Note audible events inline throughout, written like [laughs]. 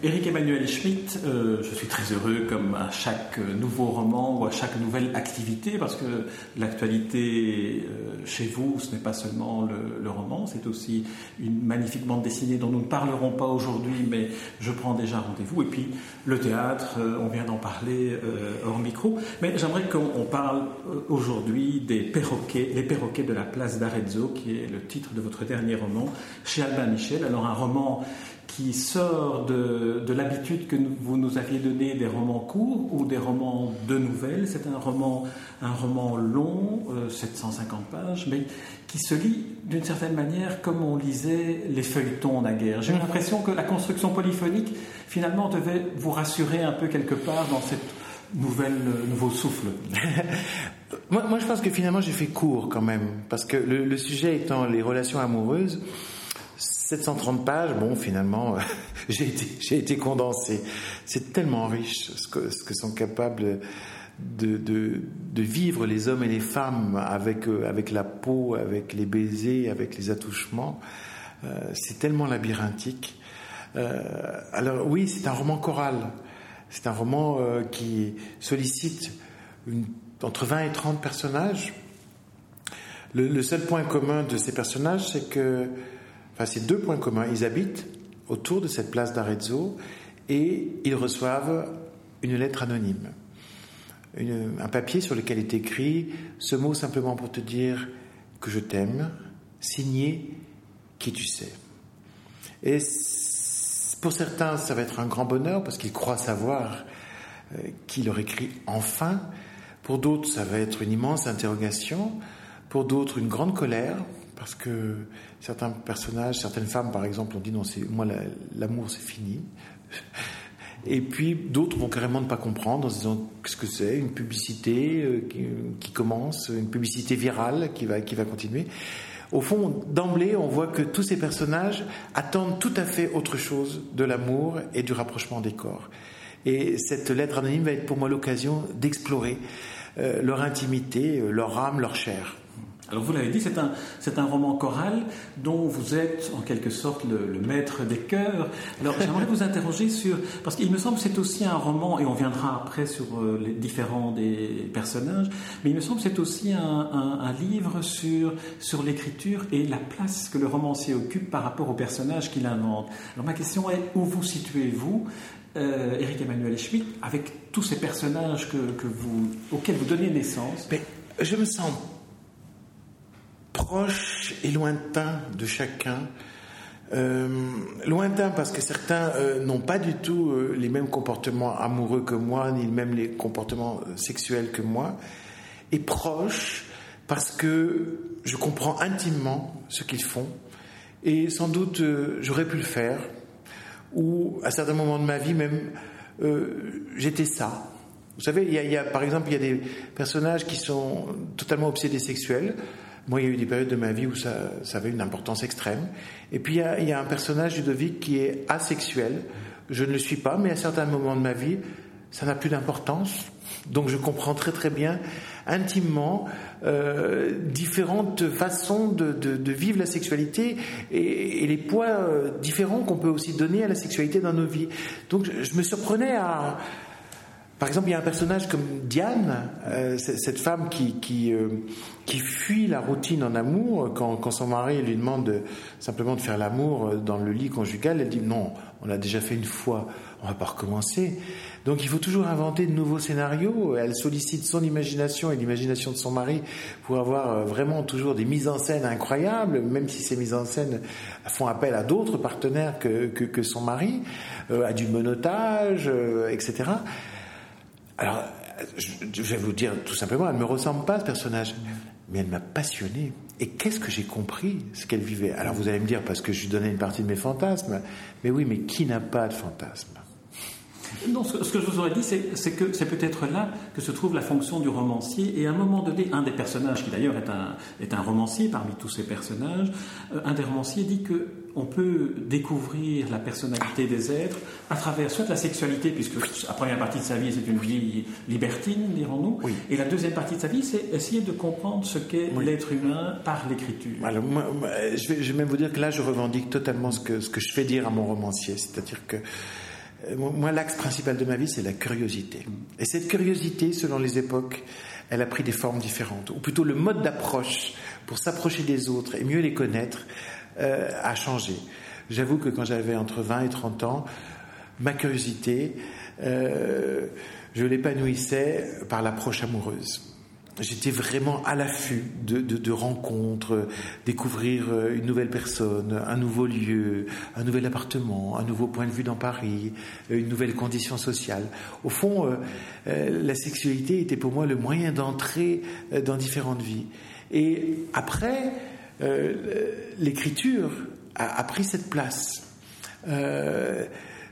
Éric Emmanuel Schmitt, euh, je suis très heureux comme à chaque nouveau roman ou à chaque nouvelle activité parce que l'actualité euh, chez vous, ce n'est pas seulement le, roman, c'est aussi une magnifique bande dessinée dont nous ne parlerons pas aujourd'hui, mais je prends déjà rendez-vous. Et puis le théâtre, euh, on vient d'en parler hors micro. Mais j'aimerais qu'on parle aujourd'hui des perroquets, les perroquets de la place d'Arezzo, qui est le titre de votre dernier roman chez Albin Michel. Alors un roman qui sort de, de l'habitude que vous nous aviez donné des romans courts ou des romans de nouvelles. C'est un roman, un roman long, 750 euh, pages, mais qui se lit d'une certaine manière comme on lisait les feuilletons naguère. J'ai l'impression que la construction polyphonique, finalement, devait vous rassurer un peu quelque part dans cette nouvelle, nouveau souffle. [laughs] moi, je pense que finalement, j'ai fait court quand même, parce que le sujet étant les relations amoureuses, 730 pages, bon, finalement, [laughs] j'ai été, condensé. C'est tellement riche ce que, sont capables de, vivre les hommes et les femmes avec, euh, avec la peau, avec les baisers, avec les attouchements. Euh, c'est tellement labyrinthique. Euh, alors oui, c'est un roman choral. C'est un roman euh, qui sollicite entre 20 et 30 personnages. Le seul point commun de ces personnages, c'est que Enfin, c'est deux points communs. Ils habitent autour de cette place d'Arezzo et ils reçoivent une lettre anonyme. un papier sur lequel est écrit ce mot simplement pour te dire que je t'aime, signé qui tu sais. Et pour certains, ça va être un grand bonheur parce qu'ils croient savoir euh, qui leur écrit enfin. Pour d'autres, ça va être une immense interrogation. Pour d'autres, une grande colère parce que certains personnages, certaines femmes par exemple ont dit non, c'est moi l'amour c'est fini. [laughs] Et puis d'autres vont carrément ne pas comprendre en se disant qu'est-ce que c'est une publicité euh, qui, commence, une publicité virale qui va qui va continuer. Au fond, d'emblée, on voit que tous ces personnages attendent tout à fait autre chose de l'amour et du rapprochement des corps. Et cette lettre anonyme va être pour moi l'occasion d'explorer euh, leur intimité, euh, leur âme, leur chair. Alors vous l'avez dit, c'est un, c'est un roman choral dont vous êtes en quelque sorte le, maître des chœurs. Alors j'aimerais vous interroger sur, parce qu'il me semble que c'est aussi un roman, et on viendra après sur euh, les différents des personnages, mais il me semble que c'est aussi un, livre sur, sur l'écriture et la place que le romancier occupe par rapport aux personnages qu'il invente. Alors ma question est, où vous situez-vous euh, Eric Emmanuel Schmitt, avec tous ces personnages que, que vous, auxquels vous donnez naissance? Mais Je me sens proche et lointain de chacun. Euh, lointain parce que certains euh, n'ont pas du tout euh, les mêmes comportements amoureux que moi, ni même les comportements sexuels que moi, et proche parce que je comprends intimement ce qu'ils font, et sans doute j'aurais pu le faire, ou à certains moments de ma vie même, j'étais ça. Vous savez, y, a, il y, a, par exemple, il y a des personnages qui sont totalement obsédés sexuels, moi, il y a eu des périodes de ma vie où ça, ça avait une importance extrême. Et puis, il y, a, il y a un personnage, Ludovic, qui est asexuel. Je ne le suis pas, mais à certains moments de ma vie, ça n'a plus d'importance. Donc, je comprends très très bien, intimement, euh, différentes façons de, de, de, vivre la sexualité et, et les poids euh, différents qu'on peut aussi donner à la sexualité dans nos vies. Donc, je, je me surprenais à par exemple, il y a un personnage comme Diane, euh, cette femme qui, qui, euh, qui, fuit la routine en amour. Quand, quand son mari lui demande de, simplement de faire l'amour euh, dans le lit conjugal, elle dit non, on l'a déjà fait une fois, on va pas recommencer. Donc il faut toujours inventer de nouveaux scénarios. Elle sollicite son imagination et l'imagination de son mari pour avoir vraiment toujours des mises en scène incroyables, même si ces mises en scène font appel à d'autres partenaires que, que, que, son mari, à du monotage, etc. Alors, je vais vous dire tout simplement, elle ne me ressemble pas, ce personnage, mais elle m'a passionné. Et qu'est-ce que j'ai compris, ce qu'elle vivait? Alors vous allez me dire, parce que je lui donnais une partie de mes fantasmes, mais oui, mais qui n'a pas de fantasmes? Non, ce, que je vous aurais dit, c'est que c'est peut-être là que se trouve la fonction du romancier. Et à un moment donné, un des personnages, qui d'ailleurs est un, est un romancier parmi tous ces personnages, euh, un des romanciers dit que on peut découvrir la personnalité des êtres à travers soit la sexualité, puisque la première partie de sa vie c'est une vie libertine, dirons-nous, et la deuxième partie de sa vie c'est essayer de comprendre ce qu'est l'être humain par l'écriture. Alors, moi, je, vais, je, vais, même vous dire que là je revendique totalement ce que, ce que je fais dire à mon romancier, c'est-à-dire que euh, moi, l'axe principal de ma vie, c'est la curiosité. Et cette curiosité, selon les époques, elle a pris des formes différentes, ou plutôt le mode d'approche pour s'approcher des autres et mieux les connaître euh, a changé. J'avoue que quand j'avais entre 20 et 30 ans, ma curiosité, euh, je l'épanouissais par l'approche amoureuse j'étais vraiment à l'affût de, rencontres, découvrir euh, une nouvelle personne, un nouveau lieu, un nouvel appartement, un nouveau point de vue dans Paris, une nouvelle condition sociale. Au fond, la sexualité était pour moi le moyen d'entrer dans différentes vies. Et après, l'écriture a, pris cette place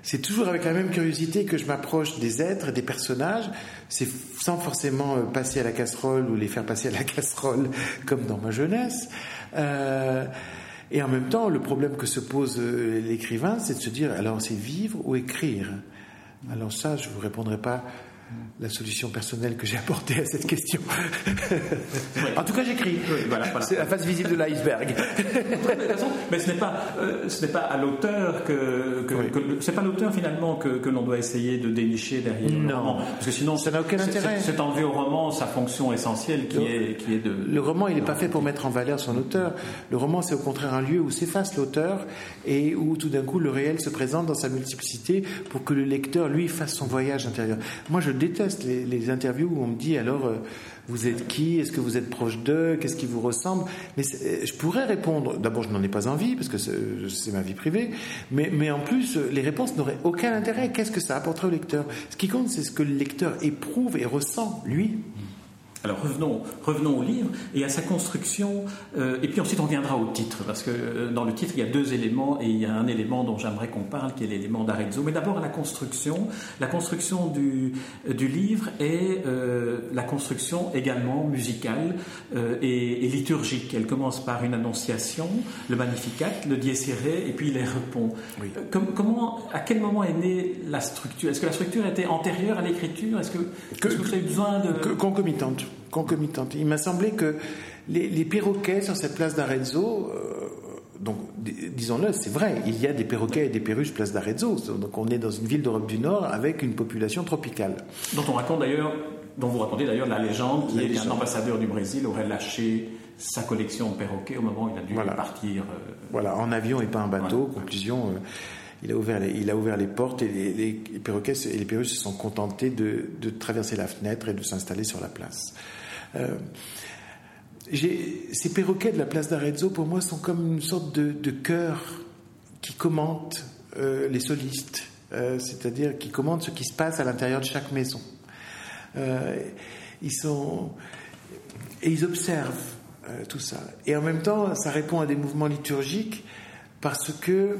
c'est toujours avec la même curiosité que je m'approche des êtres, des personnages, c'est sans forcément euh, passer à la casserole ou les faire passer à la [laughs] casserole comme dans ma jeunesse. Euh, et en même temps, le problème que se pose euh, l'écrivain, c'est de se dire alors c'est vivre ou écrire? Alors ça, je ne vous répondrai pas la solution personnelle que j'ai apportée à cette question. En tout cas, j'écris. C'est la face visible de l'iceberg. Mais ce n'est pas, euh, ce n'est pas à l'auteur que, que, c'est pas l'auteur finalement que, que l'on doit essayer de dénicher derrière non. le roman, parce que sinon ça n'a aucun intérêt. C'est enlever au roman sa fonction essentielle qui est qui est de. Le roman, il n'est pas fait pour mettre en valeur son auteur. Le roman, c'est au contraire un lieu où s'efface l'auteur et où tout d'un coup le réel se présente dans sa multiplicité pour que le lecteur lui fasse son voyage intérieur. Moi, je déteste les, interviews où on me dit alors euh, vous êtes qui? Est-ce que vous êtes proche d'eux? Qu'est-ce qui vous ressemble? Mais euh, je pourrais répondre. D'abord, je n'en ai pas envie parce que c'est ma vie privée. Mais, mais en plus, les réponses n'auraient aucun intérêt. Qu'est-ce que ça apporterait au lecteur? Ce qui compte, c'est ce que le lecteur éprouve et ressent lui. Alors revenons, revenons au livre et à sa construction, euh, et puis ensuite on viendra au titre, parce que euh, dans le titre il y a deux éléments, et il y a un élément dont j'aimerais qu'on parle, qui est l'élément d'Arezzo. Mais d'abord la construction. La construction du, du livre est euh, la construction également musicale et, liturgique. Elle commence par une annonciation, le Magnificat, le Dies et puis les repos. comment, à quel moment est née la structure? Est-ce que la structure était antérieure à l'écriture? Est-ce que, que, vous avez besoin de... concomitante concomitante. Il m'a semblé que les, perroquets sur cette place d'Arezzo, euh, donc disons-le, c'est vrai, il y a des perroquets et des perruches place d'Arezzo. Donc on est dans une ville d'Europe du Nord avec une population tropicale. Dont on raconte d'ailleurs, dont vous racontez d'ailleurs la légende qui est qu'un ambassadeur du Brésil aurait lâché sa collection de perroquets au moment où il a dû partir. Euh, voilà, en avion et pas en bateau. Conclusion. Euh, il a ouvert les, il a ouvert les portes et les, perroquets et les perruches se sont contentés de, de traverser la fenêtre et de s'installer sur la place. Euh, ces perroquets de la place d'Arezzo, pour moi, sont comme une sorte de, de chœur qui commente euh, les solistes, euh, c'est-à-dire qui commente ce qui se passe à l'intérieur de chaque maison. ils sont et ils observent tout ça. Et en même temps, ça répond à des mouvements liturgiques parce que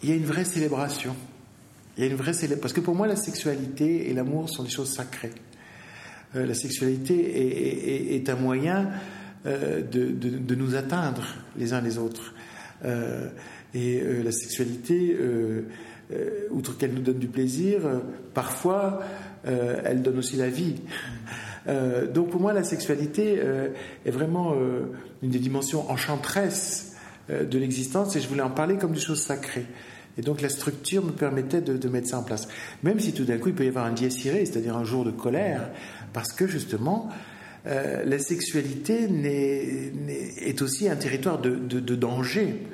il y a une vraie célébration. Il y a une vraie parce que pour moi, la sexualité et l'amour sont des choses sacrées. Euh, la sexualité est, un moyen euh, de, nous atteindre les uns les autres. Euh, et la sexualité, outre qu'elle nous donne du plaisir, parfois elle donne aussi la vie. donc pour moi, la sexualité est vraiment une des dimensions enchanteresses de l'existence et je voulais en parler comme des choses sacrées. Et donc la structure me permettait de, mettre ça en place. Même si tout d'un coup il peut y avoir un dies c'est-à-dire un jour de colère, parce que justement, euh, la sexualité est, aussi un territoire de, danger.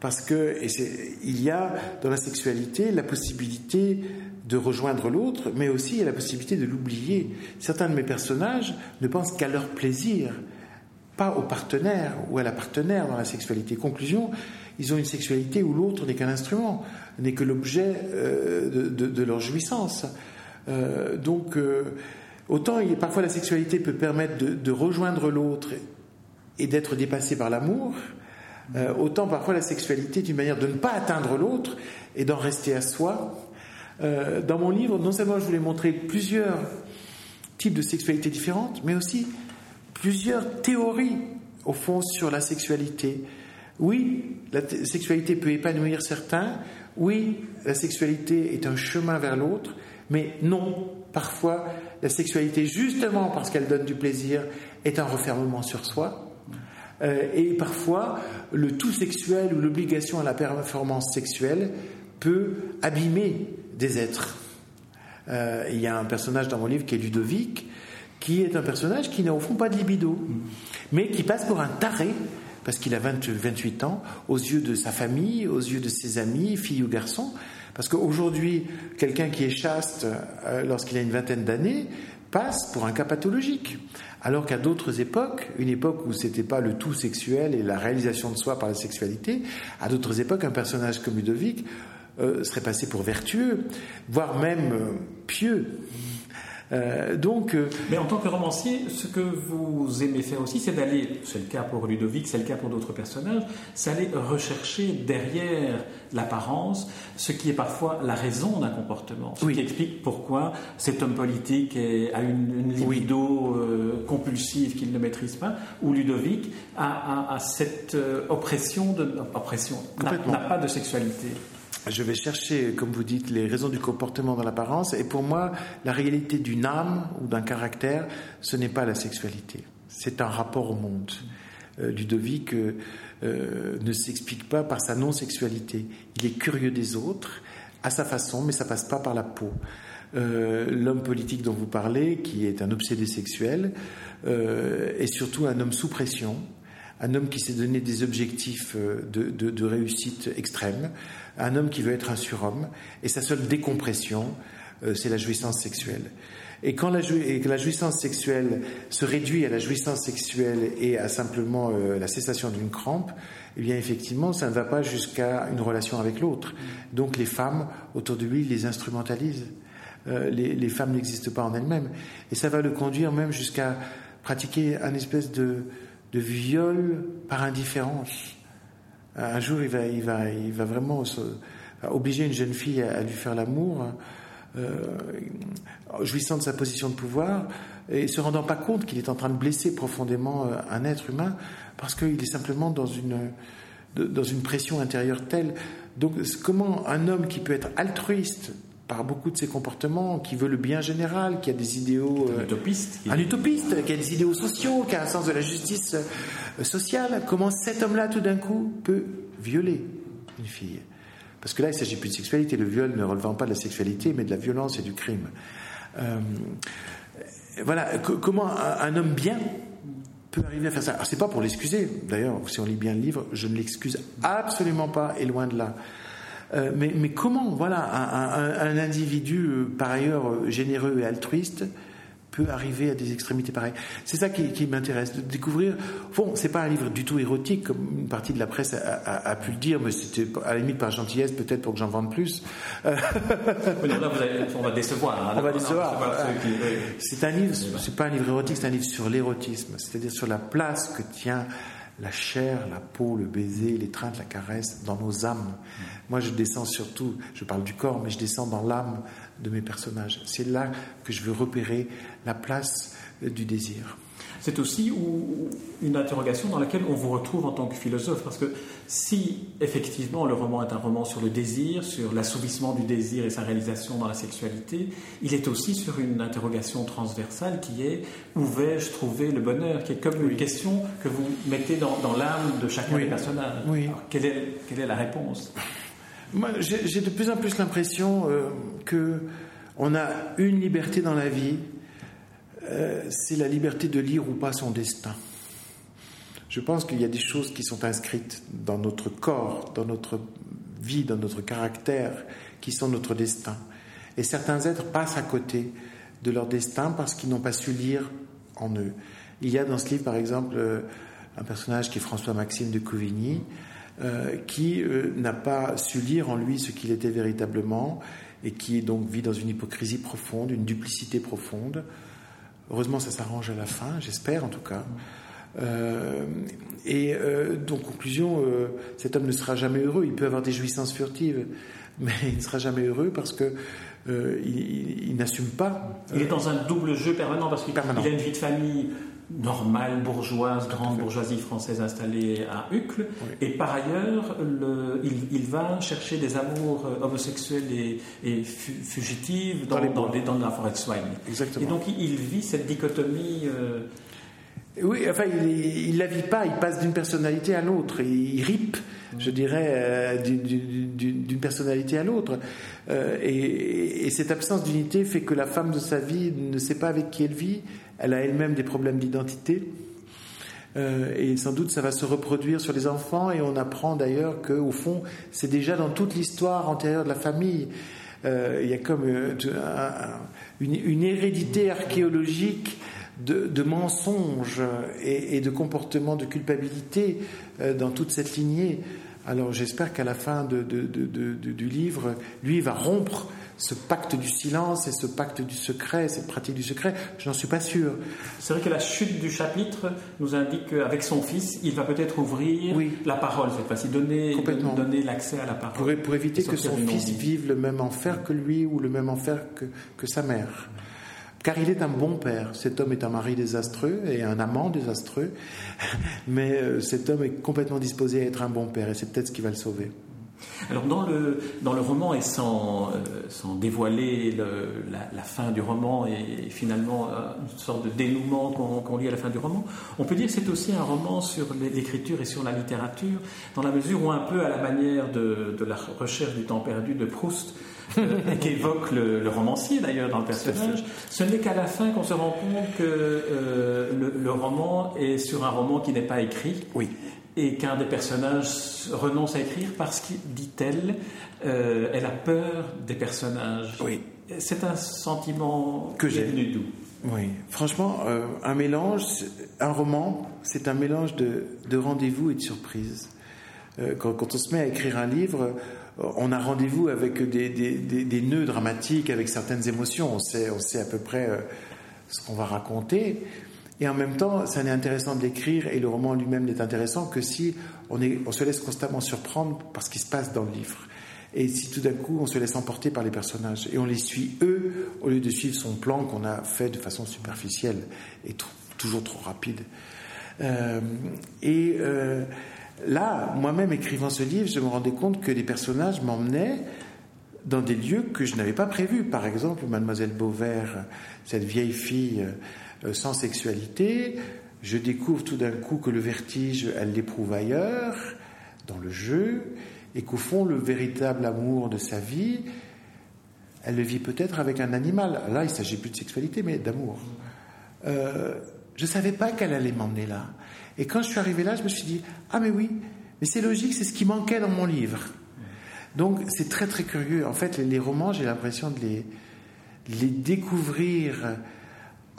Parce que il y a dans la sexualité la possibilité de rejoindre l'autre, mais aussi la possibilité de l'oublier. Certains de mes personnages ne pensent qu'à leur plaisir, pas au partenaire ou à la partenaire dans la sexualité. Conclusion, ils ont une sexualité où l'autre n'est qu'un instrument, n'est que l'objet euh, de, leur jouissance. Euh, donc, Autant parfois la sexualité peut permettre de, rejoindre l'autre et d'être dépassé par l'amour, euh, autant parfois la sexualité est une manière de ne pas atteindre l'autre et d'en rester à soi. Euh, dans mon livre, non seulement je voulais montrer plusieurs types de sexualité différentes, mais aussi plusieurs théories au fond sur la sexualité. Oui, la sexualité peut épanouir certains. Oui, la sexualité est un chemin vers l'autre. Mais non, parfois, la sexualité, justement parce qu'elle donne du plaisir, est un refermement sur soi. Euh, et parfois, le tout sexuel ou l'obligation à la performance sexuelle peut abîmer des êtres. Euh, il y a un personnage dans mon livre qui est Ludovic, qui est un personnage qui n'a au fond pas de libido, mais qui passe pour un taré, parce qu'il a 28 ans, aux yeux de sa famille, aux yeux de ses amis, filles ou garçons. Parce qu'aujourd'hui, quelqu'un qui est chaste euh, lorsqu'il a une vingtaine d'années passe pour un cas pathologique. Alors qu'à d'autres époques, une époque où c'était pas le tout sexuel et la réalisation de soi par la sexualité, à d'autres époques, un personnage comme Ludovic euh, serait passé pour vertueux, voire même euh, pieux. Euh, donc, Mais en tant que romancier, ce que vous aimez faire aussi, c'est d'aller, c'est le cas pour Ludovic, c'est le cas pour d'autres personnages, c'est aller rechercher derrière l'apparence ce qui est parfois la raison d'un comportement, ce qui explique pourquoi cet homme politique a une, libido compulsive qu'il ne maîtrise pas, ou Ludovic a, cette oppression, de, oppression n'a pas de sexualité je vais chercher, comme vous dites, les raisons du comportement dans l'apparence. Et pour moi, la réalité d'une âme ou d'un caractère, ce n'est pas la sexualité. C'est un rapport au monde. Euh, Ludovic euh, euh, ne s'explique pas par sa non-sexualité. Il est curieux des autres, à sa façon, mais ça passe pas par la peau. L'homme politique dont vous parlez, qui est un obsédé sexuel, est surtout un homme sous pression, un homme qui s'est donné des objectifs de, de réussite extrême, un homme qui veut être un surhomme, et sa seule décompression, euh, c'est la jouissance sexuelle. Et quand la, jouissance sexuelle se réduit à la jouissance sexuelle et à simplement euh, la cessation d'une crampe, eh bien effectivement, ça ne va pas jusqu'à une relation avec l'autre. Donc les femmes autour de lui les instrumentalisent. Euh, les, femmes n'existent pas en elles-mêmes. Et ça va le conduire même jusqu'à pratiquer un espèce de, de viol par indifférence. Un jour, il va, il va, il va vraiment obliger une jeune fille à, lui faire l'amour, euh, jouissant de sa position de pouvoir, et se rendant pas compte qu'il est en train de blesser profondément euh, un être humain, parce qu'il est simplement dans une, dans une pression intérieure telle. Donc, comment un homme qui peut être altruiste, par beaucoup de ses comportements, qui veut le bien général, qui a des idéaux. un euh, utopiste. Un utopiste, qui a des idéaux sociaux, qui a un sens de la justice euh, sociale. Comment cet homme-là, tout d'un coup, peut violer une fille? Parce que là, il ne s'agit plus de sexualité. Le viol ne relevant pas de la sexualité, mais de la violence et du crime. Euh, voilà, comment un, homme bien peut arriver à faire ça? Alors, c'est pas pour l'excuser. D'ailleurs, si on lit bien le livre, je ne l'excuse absolument pas, et loin de là. Euh, mais, mais, comment, voilà, un, un, individu euh, par ailleurs euh, généreux et altruiste peut arriver à des extrémités pareilles? C'est ça qui, qui m'intéresse, de découvrir. Bon, c'est pas un livre du tout érotique, comme une partie de la presse a, a, a pu le dire, mais c'était à la limite par gentillesse, peut-être pour que j'en vende plus. là, on va décevoir. Hein. on va décevoir. C'est un livre, c'est pas un livre érotique, c'est un livre sur l'érotisme, c'est-à-dire sur la place que tient la chair, la peau, le baiser, l'étreinte, la caresse dans nos âmes. Moi, je descends surtout, je parle du corps, mais je descends dans l'âme de mes personnages. C'est là que je veux repérer la place du désir c'est aussi une interrogation dans laquelle on vous retrouve en tant que philosophe, parce que si effectivement le roman est un roman sur le désir, sur l'assouvissement du désir et sa réalisation dans la sexualité, il est aussi sur une interrogation transversale qui est où vais-je trouver le bonheur, qui est comme une question que vous mettez dans, l'âme de chacun des personnages. quelle, est, quelle est la réponse? Moi, j'ai de plus en plus l'impression euh, que on a une liberté dans la vie euh, c'est la liberté de lire ou pas son destin. Je pense qu'il y a des choses qui sont inscrites dans notre corps, dans notre vie, dans notre caractère, qui sont notre destin. Et certains êtres passent à côté de leur destin parce qu'ils n'ont pas su lire en eux. Il y a dans ce livre, par exemple, euh, un personnage qui est François-Maxime de Couvigny, euh, qui n'a pas su lire en lui ce qu'il était véritablement et qui donc vit dans une hypocrisie profonde, une duplicité profonde. Heureusement, ça s'arrange à la fin, j'espère en tout cas. Euh, et euh, donc, conclusion, euh, cet homme ne sera jamais heureux. Il peut avoir des jouissances furtives, [laughs] mais il ne sera jamais heureux parce que il, n'assume pas. Il est dans un double jeu permanent parce qu'il a une vie de famille normale, bourgeoise, grande bourgeoisie française installée à Uccle. Et par ailleurs, il, va chercher des amours euh, homosexuels et, fugitifs dans, dans, la forêt de Soigne. Exactement. Et donc il vit cette dichotomie. Euh, oui, enfin, il ne la vit pas, il passe d'une personnalité à l'autre, il, ripe, je dirais, euh, d'une personnalité à l'autre. et, et, cette absence d'unité fait que la femme de sa vie ne sait pas avec qui elle vit, elle a elle-même des problèmes d'identité. Euh, et sans doute ça va se reproduire sur les enfants et on apprend d'ailleurs qu'au fond c'est déjà dans toute l'histoire antérieure de la famille. Euh, il y a comme euh, une, hérédité archéologique de, mensonges et, de comportements de culpabilité dans toute cette lignée. Alors j'espère qu'à la fin du livre, lui va rompre ce pacte du silence et ce pacte du secret, cette pratique du secret, je n'en suis pas sûr. C'est vrai que la chute du chapitre nous indique qu'avec son fils, il va peut-être ouvrir la parole cette fois-ci, donner, donner l'accès à la parole. Pour, éviter que son fils vive le même enfer que lui ou le même enfer que, que sa mère. Car il est un bon père. Cet homme est un mari désastreux et un amant désastreux, [laughs] mais euh, cet homme est complètement disposé à être un bon père et c'est peut-être ce qui va le sauver. Alors dans le, dans le roman, et sans, euh, sans dévoiler la, fin du roman et, finalement euh, une sorte de dénouement qu'on lit à la fin du roman, on peut dire que c'est aussi un roman sur l'écriture et sur la littérature, dans la mesure où un peu à la manière de, de la recherche du temps perdu de Proust, euh, [laughs] qu'évoque le, romancier d'ailleurs dans le personnage, ce n'est qu'à la fin qu'on se rend compte que le, le, roman est sur un roman qui n'est pas écrit. Oui et qu'un des personnages renonce à écrire parce qu'il, dit-elle, euh, elle a peur des personnages. Oui. C'est un sentiment que j'ai venu d'où? Oui, franchement, euh, un mélange, un roman, c'est un mélange de, rendez-vous et de surprise. Euh, quand, on se met à écrire un livre, on a rendez-vous avec des, des, nœuds dramatiques, avec certaines émotions. On sait, on sait à peu près ce qu'on va raconter. Et en même temps, ça n'est intéressant de l'écrire et le roman lui-même n'est intéressant que si on, se laisse constamment surprendre par ce qui se passe dans le livre. Et si tout d'un coup on se laisse emporter par les personnages et on les suit eux au lieu de suivre son plan qu'on a fait de façon superficielle et toujours trop rapide. Euh, et euh, là, moi-même écrivant ce livre, je me rendais compte que les personnages m'emmenaient dans des lieux que je n'avais pas prévus. Par exemple, Mademoiselle Beauvert, cette vieille fille sans sexualité, je découvre tout d'un coup que le vertige, elle l'éprouve ailleurs, dans le jeu, et qu'au fond, le véritable amour de sa vie, elle le vit peut-être avec un animal. Là, il s'agit plus de sexualité, mais d'amour. Euh, je ne savais pas qu'elle allait m'emmener là. Et quand je suis arrivé là, je me suis dit, ah mais oui, mais c'est logique, c'est ce qui manquait dans mon livre. Donc c'est très très curieux. En fait, les, romans, j'ai l'impression de les découvrir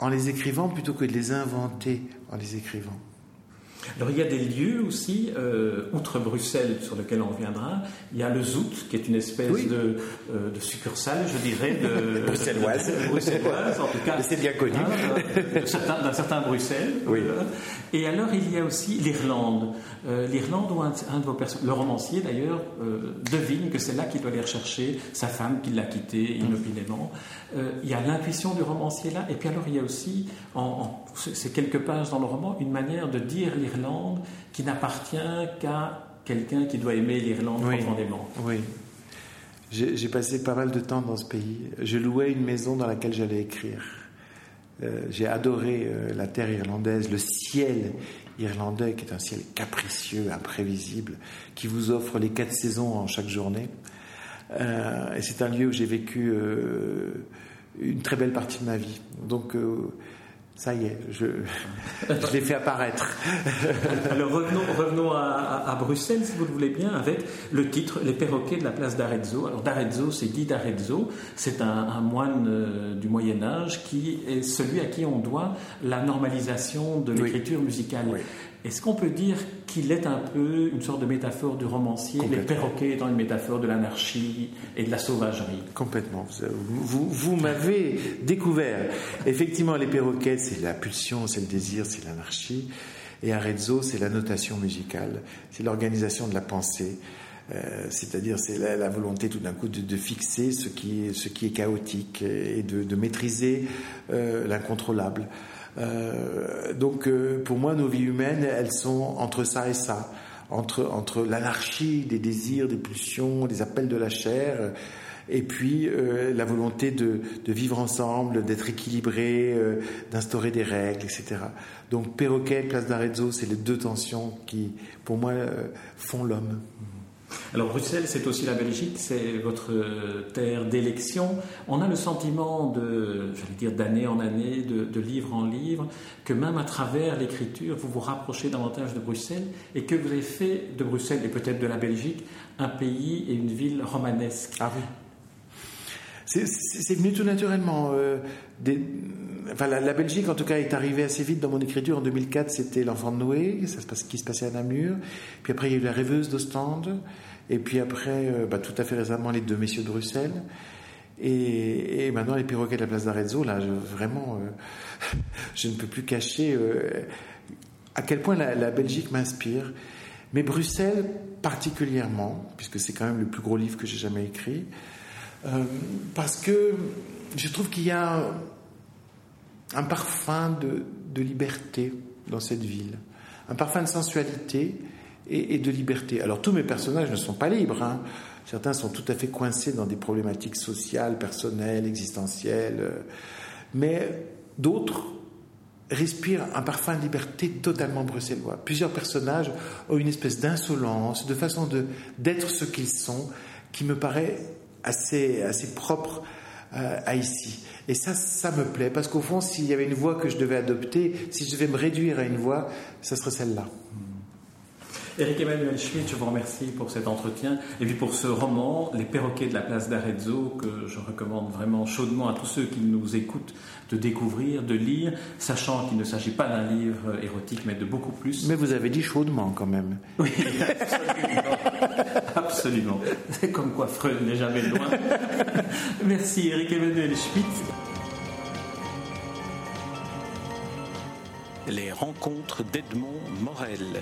en les écrivant plutôt que de les inventer en les écrivant. Alors il y a des lieux aussi, euh, outre Bruxelles, sur lequel on reviendra, il y a le Zout, qui est une espèce de, euh, de, succursale, je dirais, de... [laughs] bruxelloise. bruxelloise, en tout cas. C'est bien connu. Hein, d'un certain, Bruxelles. Oui. Euh, et alors il y a aussi l'Irlande. L'Irlande où un, de vos personnages, le romancier d'ailleurs, devine que c'est là qu'il doit aller rechercher sa femme qui l'a quitté inopinément. il y a l'intuition du romancier là, et puis alors il y a aussi, en, en c'est quelques pages dans le roman, une manière de dire l'Irlande qui n'appartient qu'à quelqu'un qui doit aimer l'Irlande profondément. Oui. J'ai passé pas mal de temps dans ce pays. Je louais une maison dans laquelle j'allais écrire. Euh, j'ai adoré euh, la terre irlandaise, le ciel irlandais, qui est un ciel capricieux, imprévisible, qui vous offre les quatre saisons en chaque journée. Euh, et c'est un lieu où j'ai vécu une très belle partie de ma vie. Donc ça y est, je, je l'ai fait apparaître. [laughs] Alors revenons, revenons à, Bruxelles, si vous le voulez bien, avec le titre Les perroquets de la place d'Arezzo. Alors d'Arezzo, c'est Guy d'Arezzo, c'est un, moine euh, du Moyen Âge qui est celui à qui on doit la normalisation de l'écriture musicale. Est-ce qu'on peut dire qu'il est un peu une sorte de métaphore du romancier, les perroquets étant une métaphore de l'anarchie et de la sauvagerie? Complètement. Vous, vous, m'avez découvert. Effectivement, les perroquets, c'est la pulsion, c'est le désir, c'est l'anarchie. Et Arezzo, c'est la notation musicale, c'est l'organisation de la pensée. Euh, c'est-à-dire c'est la, volonté tout d'un coup de, fixer ce qui est, ce qui est chaotique et de, maîtriser euh, l'incontrôlable. Donc pour moi, nos vies humaines, elles sont entre ça et ça, entre, entre l'anarchie des désirs, des pulsions, des appels de la chair et puis euh, la volonté de, vivre ensemble, d'être équilibré, euh, d'instaurer des règles, etc. Donc perroquet, place d'Arezzo, c'est les deux tensions qui, pour moi, euh, font l'homme. Alors Bruxelles, c'est aussi la Belgique, c'est votre terre d'élection. On a le sentiment de, j'allais dire d'année en année, de, de, livre en livre, que même à travers l'écriture, vous vous rapprochez davantage de Bruxelles et que vous avez fait de Bruxelles et peut-être de la Belgique un pays et une ville romanesque. Ah oui. C'est venu tout naturellement. Euh, enfin, la, Belgique, en tout cas, est arrivée assez vite dans mon écriture. En 2004, c'était L'Enfant de Noé, ça se qui se passait à Namur. Puis après, il y a eu La Rêveuse d'Ostende. Et puis après, euh, bah, tout à fait récemment, Les Deux Messieurs de Bruxelles. Et, maintenant, Les Perroquets de la place d'Arezzo. Là, vraiment, euh, [laughs] je ne peux plus cacher à quel point la Belgique m'inspire. Mais Bruxelles, particulièrement, puisque c'est quand même le plus gros livre que j'ai jamais écrit. Euh, parce que je trouve qu'il y a un parfum de, liberté dans cette ville, un parfum de sensualité et, de liberté. Alors tous mes personnages ne sont pas libres, hein. certains sont tout à fait coincés dans des problématiques sociales, personnelles, existentielles, euh, mais d'autres respirent un parfum de liberté totalement bruxellois. Plusieurs personnages ont une espèce d'insolence, de façon d'être ce qu'ils sont, qui me paraît assez, assez propre euh, à ici. Et ça, ça me plaît, parce qu'au fond, s'il y avait une voie que je devais adopter, si je devais me réduire à une voie, ça serait celle-là. Eric Emmanuel Schmitt, je vous remercie pour cet entretien et puis pour ce roman, Les perroquets de la place d'Arezzo, que je recommande vraiment chaudement à tous ceux qui nous écoutent de découvrir, de lire, sachant qu'il ne s'agit pas d'un livre érotique, mais de beaucoup plus. Mais vous avez dit chaudement quand même. Oui, absolument. [laughs] absolument. C'est [laughs] comme quoi Freud n'est jamais loin. [laughs] Merci Eric Emmanuel Schmitt. Les rencontres d'Edmond Morel.